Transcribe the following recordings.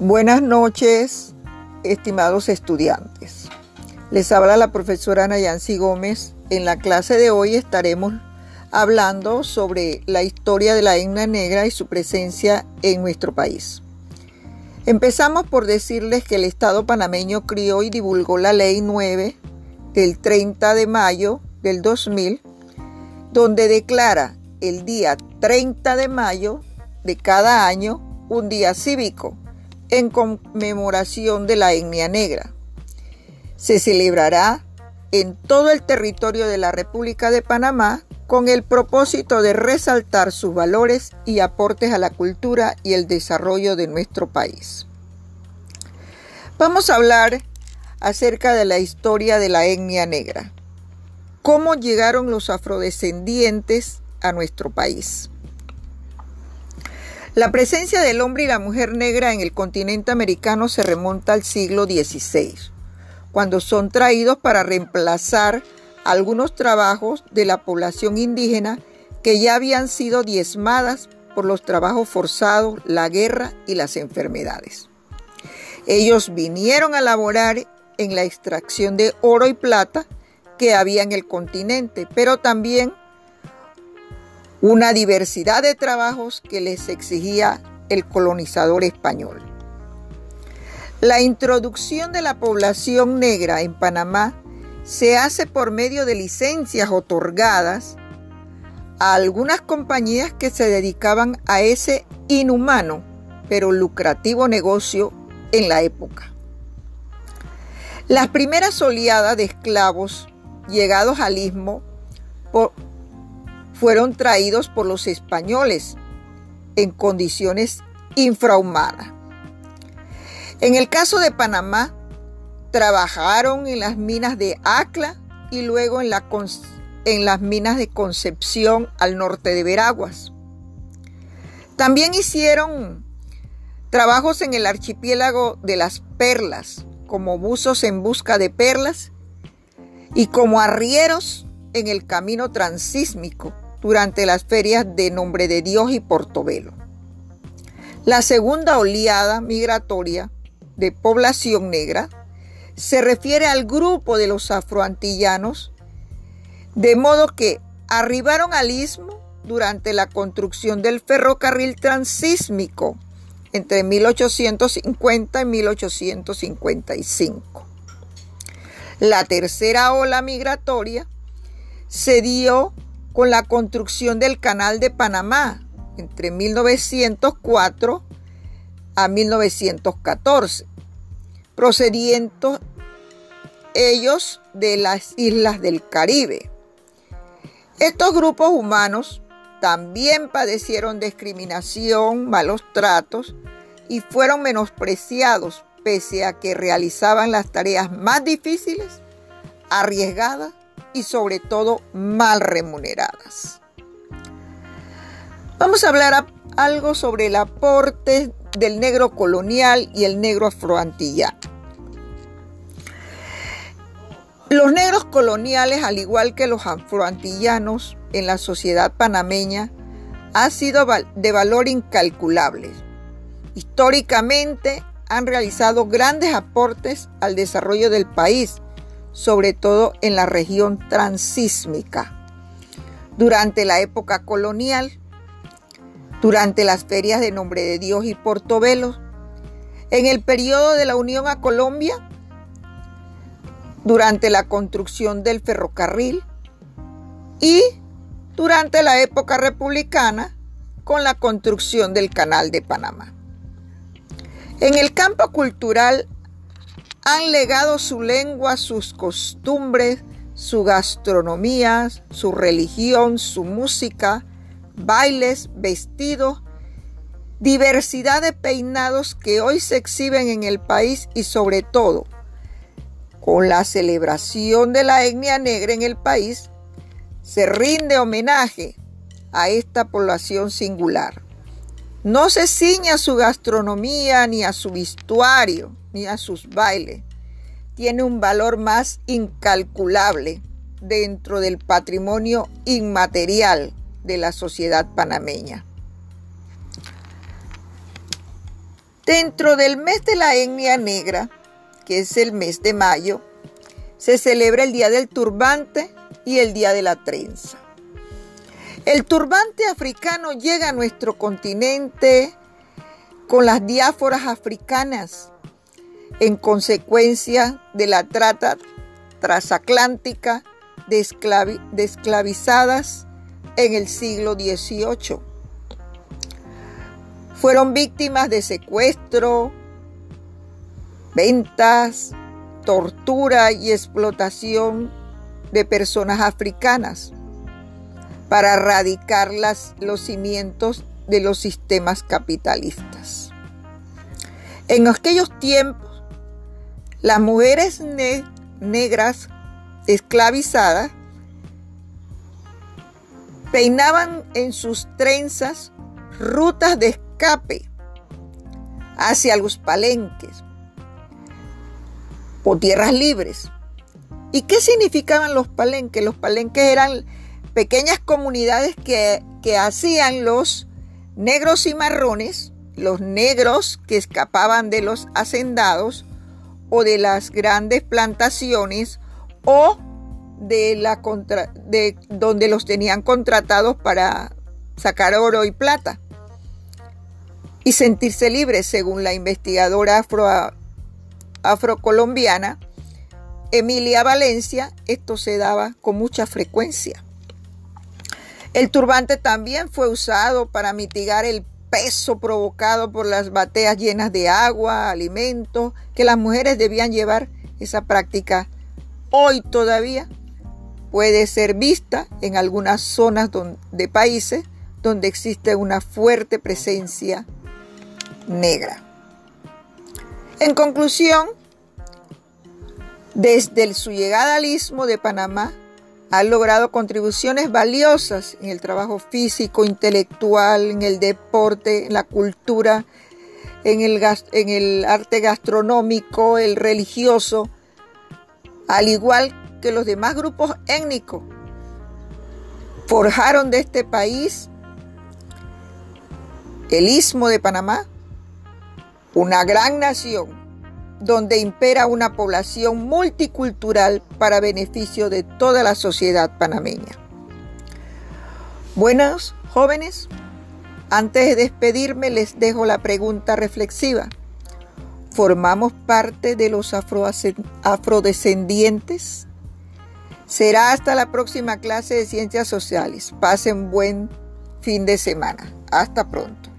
Buenas noches, estimados estudiantes. Les habla la profesora Nayansi Gómez. En la clase de hoy estaremos hablando sobre la historia de la etnia negra y su presencia en nuestro país. Empezamos por decirles que el Estado panameño crió y divulgó la Ley 9 del 30 de mayo del 2000, donde declara el día 30 de mayo de cada año un día cívico en conmemoración de la etnia negra. Se celebrará en todo el territorio de la República de Panamá con el propósito de resaltar sus valores y aportes a la cultura y el desarrollo de nuestro país. Vamos a hablar acerca de la historia de la etnia negra. ¿Cómo llegaron los afrodescendientes a nuestro país? La presencia del hombre y la mujer negra en el continente americano se remonta al siglo XVI, cuando son traídos para reemplazar algunos trabajos de la población indígena que ya habían sido diezmadas por los trabajos forzados, la guerra y las enfermedades. Ellos vinieron a laborar en la extracción de oro y plata que había en el continente, pero también una diversidad de trabajos que les exigía el colonizador español. La introducción de la población negra en Panamá se hace por medio de licencias otorgadas a algunas compañías que se dedicaban a ese inhumano pero lucrativo negocio en la época. Las primeras oleadas de esclavos llegados al istmo por, fueron traídos por los españoles en condiciones infrahumanas. En el caso de Panamá, trabajaron en las minas de Acla y luego en, la, en las minas de Concepción al norte de Veraguas. También hicieron trabajos en el archipiélago de las Perlas, como buzos en busca de perlas y como arrieros en el camino transísmico durante las ferias de Nombre de Dios y Portobelo. La segunda oleada migratoria de población negra se refiere al grupo de los afroantillanos, de modo que arribaron al istmo durante la construcción del ferrocarril transísmico entre 1850 y 1855. La tercera ola migratoria se dio con la construcción del Canal de Panamá entre 1904 a 1914, procediendo ellos de las islas del Caribe. Estos grupos humanos también padecieron discriminación, malos tratos y fueron menospreciados pese a que realizaban las tareas más difíciles, arriesgadas y sobre todo mal remuneradas. Vamos a hablar algo sobre el aporte del negro colonial y el negro afroantillano. Los negros coloniales, al igual que los afroantillanos en la sociedad panameña, han sido de valor incalculable. Históricamente han realizado grandes aportes al desarrollo del país sobre todo en la región transísmica. Durante la época colonial, durante las ferias de Nombre de Dios y Portobelo, en el periodo de la Unión a Colombia, durante la construcción del ferrocarril y durante la época republicana con la construcción del Canal de Panamá. En el campo cultural han legado su lengua, sus costumbres, su gastronomía, su religión, su música, bailes, vestidos, diversidad de peinados que hoy se exhiben en el país y sobre todo con la celebración de la etnia negra en el país, se rinde homenaje a esta población singular. No se ciña a su gastronomía ni a su vestuario, ni a sus bailes. Tiene un valor más incalculable dentro del patrimonio inmaterial de la sociedad panameña. Dentro del mes de la etnia negra, que es el mes de mayo, se celebra el Día del Turbante y el Día de la Trenza. El turbante africano llega a nuestro continente con las diáforas africanas en consecuencia de la trata transatlántica de, esclavizadas en el siglo XVIII. Fueron víctimas de secuestro, ventas, tortura y explotación de personas africanas para erradicar los cimientos de los sistemas capitalistas. En aquellos tiempos, las mujeres negras esclavizadas peinaban en sus trenzas rutas de escape hacia los palenques o tierras libres. ¿Y qué significaban los palenques? Los palenques eran pequeñas comunidades que, que hacían los negros y marrones, los negros que escapaban de los hacendados o de las grandes plantaciones o de, la contra, de donde los tenían contratados para sacar oro y plata y sentirse libres, según la investigadora afro, afrocolombiana Emilia Valencia, esto se daba con mucha frecuencia. El turbante también fue usado para mitigar el peso provocado por las bateas llenas de agua, alimentos, que las mujeres debían llevar. Esa práctica hoy todavía puede ser vista en algunas zonas de países donde existe una fuerte presencia negra. En conclusión, desde su llegada al istmo de Panamá, ha logrado contribuciones valiosas en el trabajo físico, intelectual, en el deporte, en la cultura, en el, en el arte gastronómico, el religioso, al igual que los demás grupos étnicos. Forjaron de este país el istmo de Panamá, una gran nación donde impera una población multicultural para beneficio de toda la sociedad panameña. Buenos jóvenes, antes de despedirme les dejo la pregunta reflexiva. ¿Formamos parte de los afrodescendientes? Será hasta la próxima clase de ciencias sociales. Pasen buen fin de semana. Hasta pronto.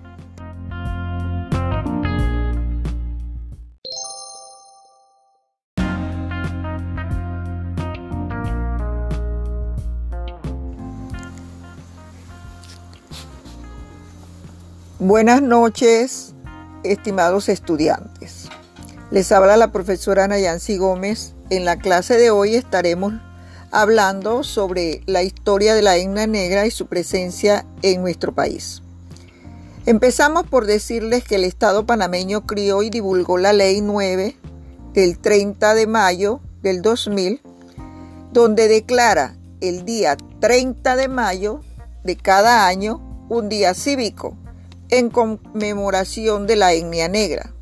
Buenas noches, estimados estudiantes. Les habla la profesora Nayansi Gómez. En la clase de hoy estaremos hablando sobre la historia de la etnia negra y su presencia en nuestro país. Empezamos por decirles que el Estado panameño crió y divulgó la Ley 9 del 30 de mayo del 2000, donde declara el día 30 de mayo de cada año un día cívico en conmemoración de la etnia negra.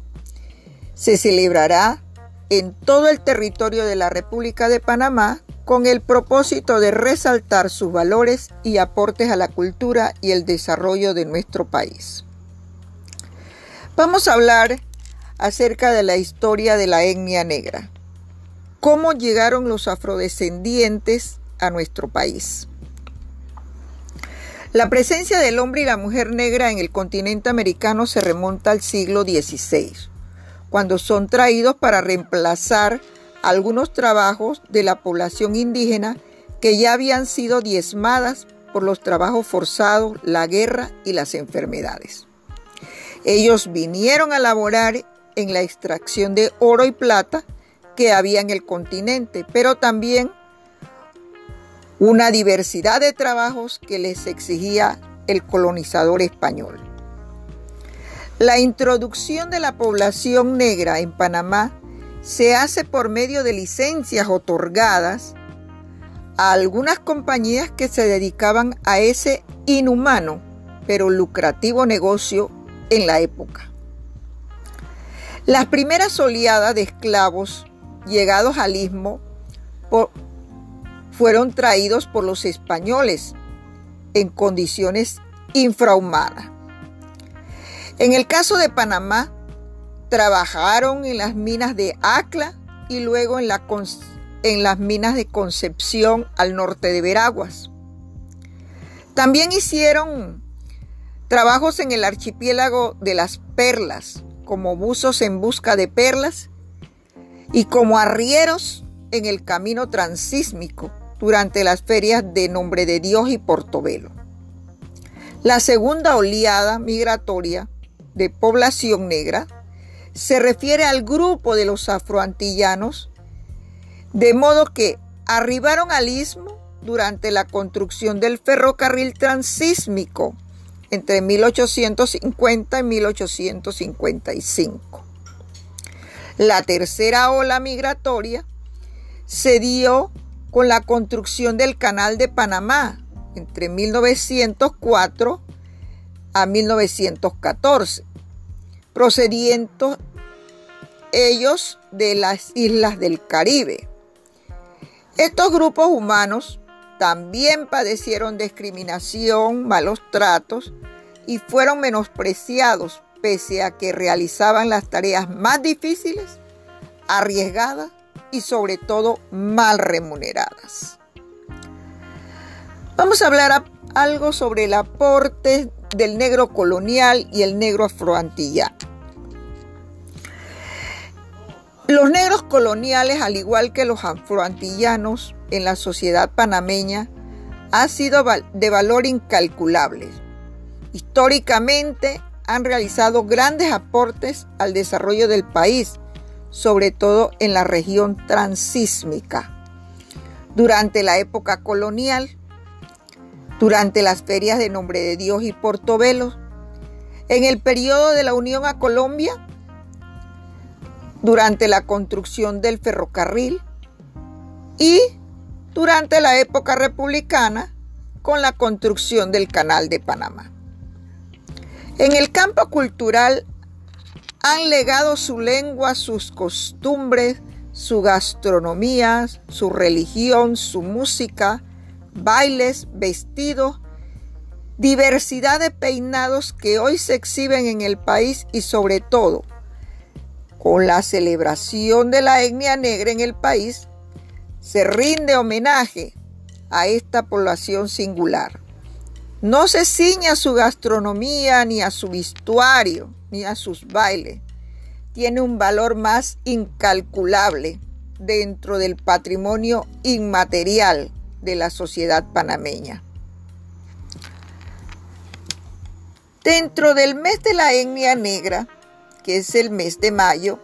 Se celebrará en todo el territorio de la República de Panamá con el propósito de resaltar sus valores y aportes a la cultura y el desarrollo de nuestro país. Vamos a hablar acerca de la historia de la etnia negra. ¿Cómo llegaron los afrodescendientes a nuestro país? La presencia del hombre y la mujer negra en el continente americano se remonta al siglo XVI, cuando son traídos para reemplazar algunos trabajos de la población indígena que ya habían sido diezmadas por los trabajos forzados, la guerra y las enfermedades. Ellos vinieron a laborar en la extracción de oro y plata que había en el continente, pero también una diversidad de trabajos que les exigía el colonizador español. La introducción de la población negra en Panamá se hace por medio de licencias otorgadas a algunas compañías que se dedicaban a ese inhumano pero lucrativo negocio en la época. Las primeras oleadas de esclavos llegados al istmo fueron traídos por los españoles en condiciones infrahumanas. En el caso de Panamá, trabajaron en las minas de Acla y luego en, la, en las minas de Concepción al norte de Veraguas. También hicieron trabajos en el archipiélago de las Perlas, como buzos en busca de perlas y como arrieros en el camino transísmico durante las ferias de Nombre de Dios y Portobelo. La segunda oleada migratoria de población negra se refiere al grupo de los afroantillanos, de modo que arribaron al istmo durante la construcción del ferrocarril transísmico entre 1850 y 1855. La tercera ola migratoria se dio con la construcción del Canal de Panamá entre 1904 a 1914, procediendo ellos de las islas del Caribe. Estos grupos humanos también padecieron discriminación, malos tratos y fueron menospreciados pese a que realizaban las tareas más difíciles, arriesgadas y sobre todo mal remuneradas. Vamos a hablar algo sobre el aporte del negro colonial y el negro afroantillano. Los negros coloniales, al igual que los afroantillanos en la sociedad panameña, han sido de valor incalculable. Históricamente han realizado grandes aportes al desarrollo del país, sobre todo en la región transísmica. Durante la época colonial, durante las ferias de Nombre de Dios y Portobelo, en el periodo de la Unión a Colombia, durante la construcción del ferrocarril y durante la época republicana con la construcción del Canal de Panamá. En el campo cultural han legado su lengua, sus costumbres, su gastronomía, su religión, su música, bailes, vestidos, diversidad de peinados que hoy se exhiben en el país y sobre todo con la celebración de la etnia negra en el país, se rinde homenaje a esta población singular. No se ciña a su gastronomía, ni a su vestuario, ni a sus bailes. Tiene un valor más incalculable dentro del patrimonio inmaterial de la sociedad panameña. Dentro del mes de la etnia negra, que es el mes de mayo,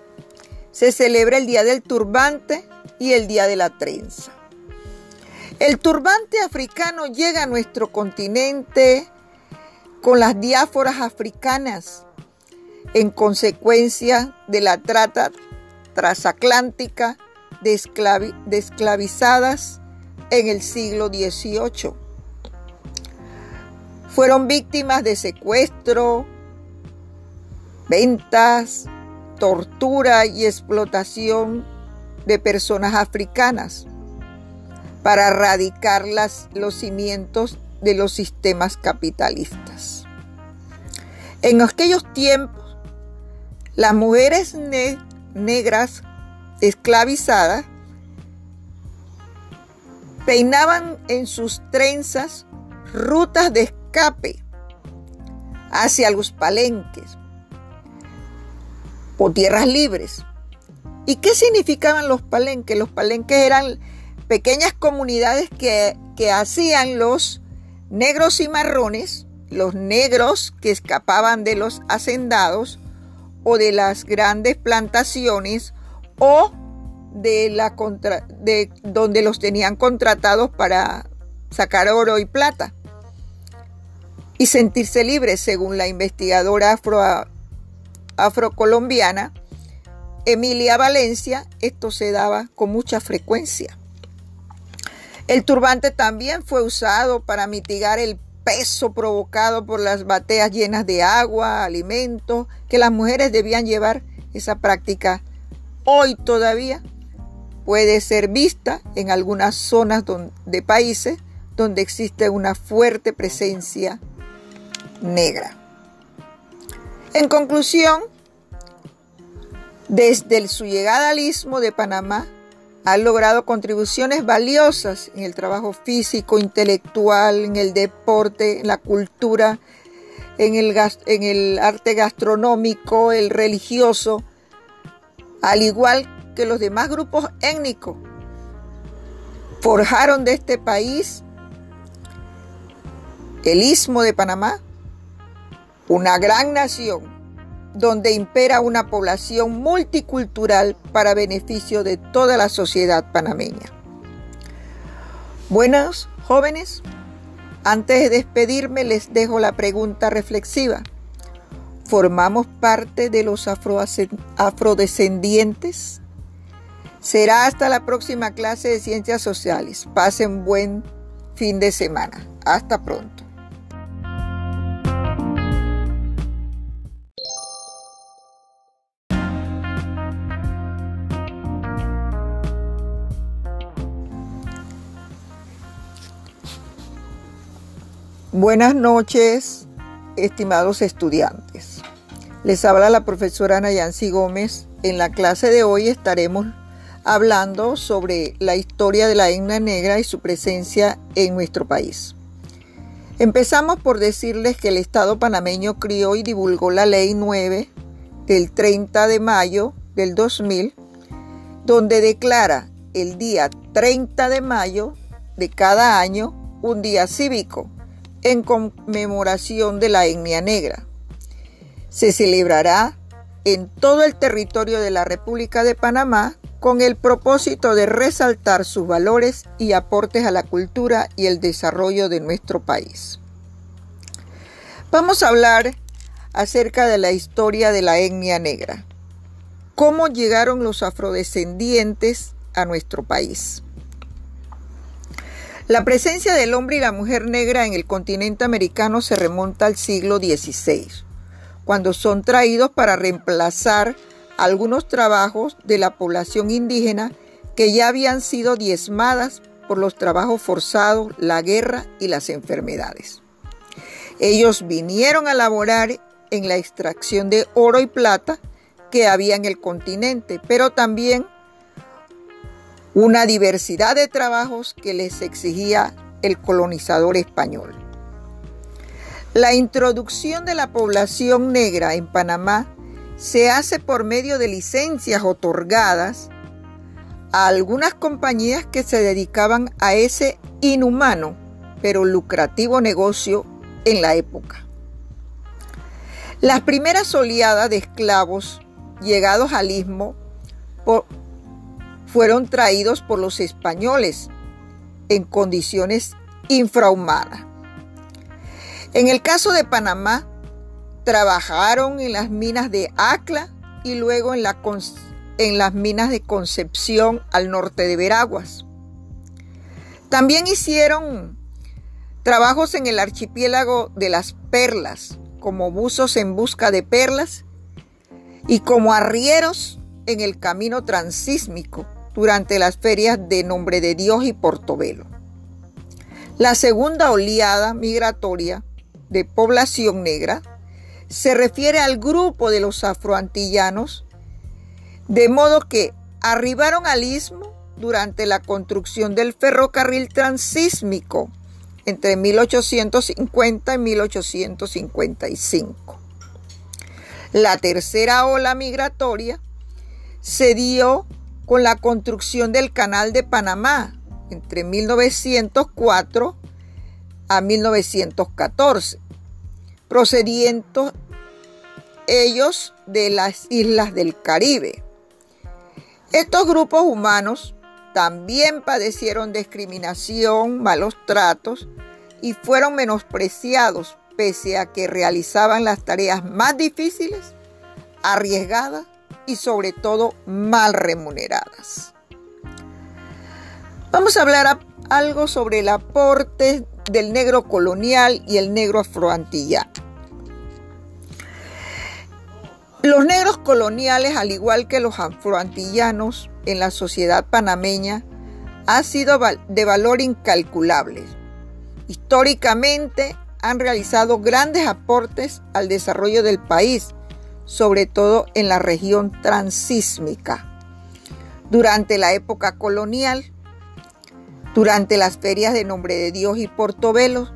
se celebra el Día del Turbante y el Día de la Trenza. El turbante africano llega a nuestro continente con las diáforas africanas en consecuencia de la trata transatlántica de, esclavizadas en el siglo XVIII. Fueron víctimas de secuestro, ventas, tortura y explotación de personas africanas para erradicar los cimientos de los sistemas capitalistas. En aquellos tiempos, las mujeres negras esclavizadas peinaban en sus trenzas rutas de escape hacia los palenques o tierras libres. ¿Y qué significaban los palenques? Los palenques eran pequeñas comunidades que, que hacían los negros y marrones, los negros que escapaban de los hacendados o de las grandes plantaciones o de, la contra, de donde los tenían contratados para sacar oro y plata y sentirse libres, según la investigadora afro, afrocolombiana Emilia Valencia, esto se daba con mucha frecuencia. El turbante también fue usado para mitigar el peso provocado por las bateas llenas de agua, alimentos que las mujeres debían llevar Esa práctica hoy todavía puede ser vista en algunas zonas de países donde existe una fuerte presencia negra. En conclusión, desde su llegada al istmo de Panamá, ha logrado contribuciones valiosas en el trabajo físico, intelectual, en el deporte, en la cultura, en el, en el arte gastronómico, el religioso, al igual que los demás grupos étnicos. Forjaron de este país el istmo de Panamá, una gran nación donde impera una población multicultural para beneficio de toda la sociedad panameña. Buenos jóvenes, antes de despedirme les dejo la pregunta reflexiva. ¿Formamos parte de los afrodescendientes? Será hasta la próxima clase de ciencias sociales. Pasen buen fin de semana. Hasta pronto. Buenas noches, estimados estudiantes. Les habla la profesora Nayansi Gómez. En la clase de hoy estaremos hablando sobre la historia de la etnia negra y su presencia en nuestro país. Empezamos por decirles que el Estado panameño crió y divulgó la Ley 9 del 30 de mayo del 2000, donde declara el día 30 de mayo de cada año un día cívico en conmemoración de la etnia negra. Se celebrará en todo el territorio de la República de Panamá con el propósito de resaltar sus valores y aportes a la cultura y el desarrollo de nuestro país. Vamos a hablar acerca de la historia de la etnia negra. ¿Cómo llegaron los afrodescendientes a nuestro país? La presencia del hombre y la mujer negra en el continente americano se remonta al siglo XVI, cuando son traídos para reemplazar algunos trabajos de la población indígena que ya habían sido diezmadas por los trabajos forzados, la guerra y las enfermedades. Ellos vinieron a laborar en la extracción de oro y plata que había en el continente, pero también una diversidad de trabajos que les exigía el colonizador español. La introducción de la población negra en Panamá se hace por medio de licencias otorgadas a algunas compañías que se dedicaban a ese inhumano pero lucrativo negocio en la época. Las primeras oleadas de esclavos llegados al istmo fueron traídos por los españoles en condiciones infrahumanas. En el caso de Panamá, trabajaron en las minas de Acla y luego en, las minas de Concepción al norte de Veraguas. También hicieron trabajos en el archipiélago de las Perlas, como buzos en busca de perlas y como arrieros en el camino transísmico durante las ferias de Nombre de Dios y Portobelo. La segunda oleada migratoria de población negra se refiere al grupo de los afroantillanos, de modo que arribaron al istmo durante la construcción del ferrocarril transísmico entre 1850 y 1855. La tercera ola migratoria se dio con la construcción del Canal de Panamá entre 1904 a 1914, procediendo ellos de las islas del Caribe. Estos grupos humanos también padecieron discriminación, malos tratos y fueron menospreciados pese a que realizaban las tareas más difíciles, arriesgadas y sobre todo mal remuneradas. Vamos a hablar algo sobre el aporte del negro colonial y el negro afroantillano. Los negros coloniales, al igual que los afroantillanos en la sociedad panameña, han sido de valor incalculable. Históricamente han realizado grandes aportes al desarrollo del país, sobre todo en la región transísmica. Durante la época colonial, durante las ferias de Nombre de Dios y Portobelo,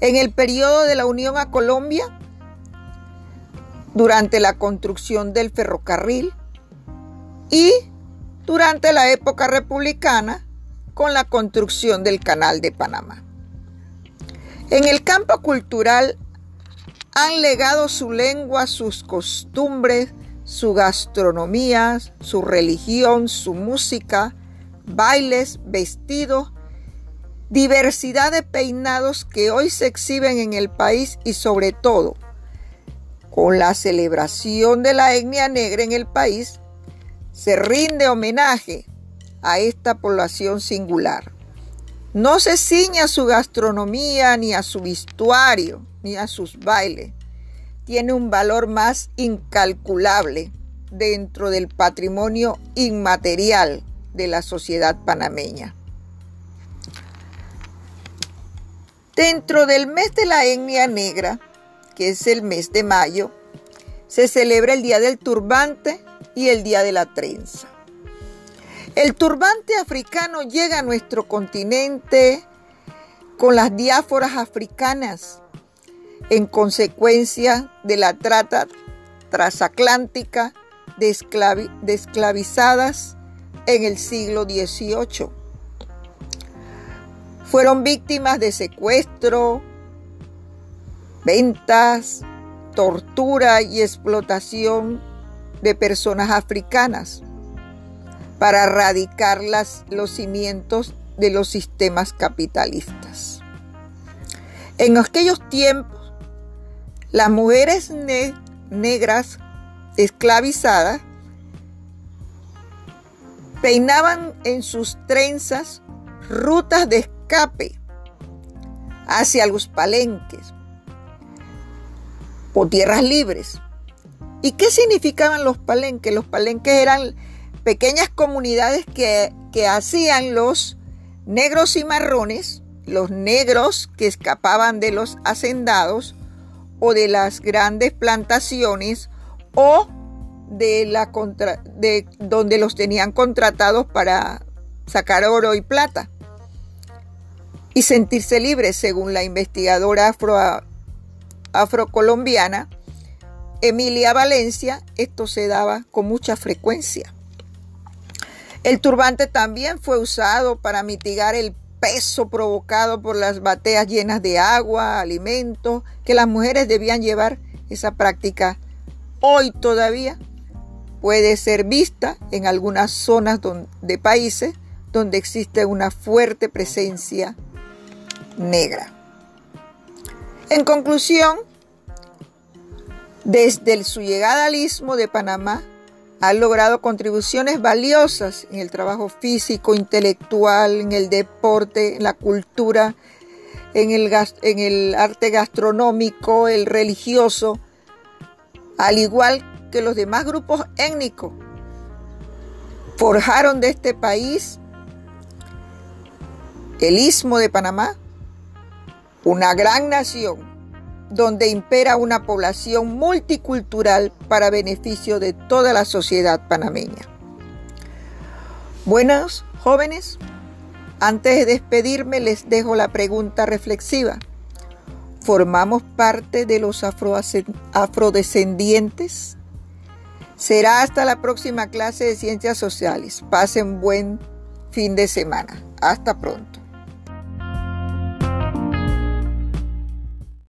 en el periodo de la Unión a Colombia, durante la construcción del ferrocarril y durante la época republicana con la construcción del Canal de Panamá. En el campo cultural han legado su lengua, sus costumbres, su gastronomía, su religión, su música, bailes, vestidos, diversidad de peinados que hoy se exhiben en el país y sobre todo con la celebración de la etnia negra en el país, se rinde homenaje a esta población singular. No se ciña a su gastronomía, ni a su vestuario, sus bailes. Tiene un valor más incalculable dentro del patrimonio inmaterial de la sociedad panameña. Dentro del mes de la etnia negra, que es el mes de mayo, se celebra el Día del Turbante y el Día de la Trenza. El turbante africano llega a nuestro continente con las diáforas africanas en consecuencia de la trata transatlántica de, esclavizadas en el siglo XVIII. Fueron víctimas de secuestro, ventas, tortura y explotación de personas africanas para erradicar los cimientos de los sistemas capitalistas. En aquellos tiempos, las mujeres negras esclavizadas peinaban en sus trenzas rutas de escape hacia los palenques o tierras libres. ¿Y qué significaban los palenques? Los palenques eran pequeñas comunidades que, que hacían los negros y marrones, los negros que escapaban de los hacendados o de las grandes plantaciones o de, la contra, de donde los tenían contratados para sacar oro y plata y sentirse libres, según la investigadora afro, afrocolombiana Emilia Valencia, esto se daba con mucha frecuencia. El turbante también fue usado para mitigar el peso provocado por las bateas llenas de agua, alimentos, que las mujeres debían llevar. Esa práctica hoy todavía puede ser vista en algunas zonas de países donde existe una fuerte presencia negra. En conclusión, desde su llegada al istmo de Panamá, ha logrado contribuciones valiosas en el trabajo físico, intelectual, en el deporte, en la cultura, en el, en el arte gastronómico, el religioso, al igual que los demás grupos étnicos. Forjaron de este país el istmo de Panamá, una gran nación donde impera una población multicultural para beneficio de toda la sociedad panameña. Buenos jóvenes, antes de despedirme les dejo la pregunta reflexiva. ¿Formamos parte de los afrodescendientes? Será hasta la próxima clase de Ciencias Sociales. Pasen buen fin de semana. Hasta pronto.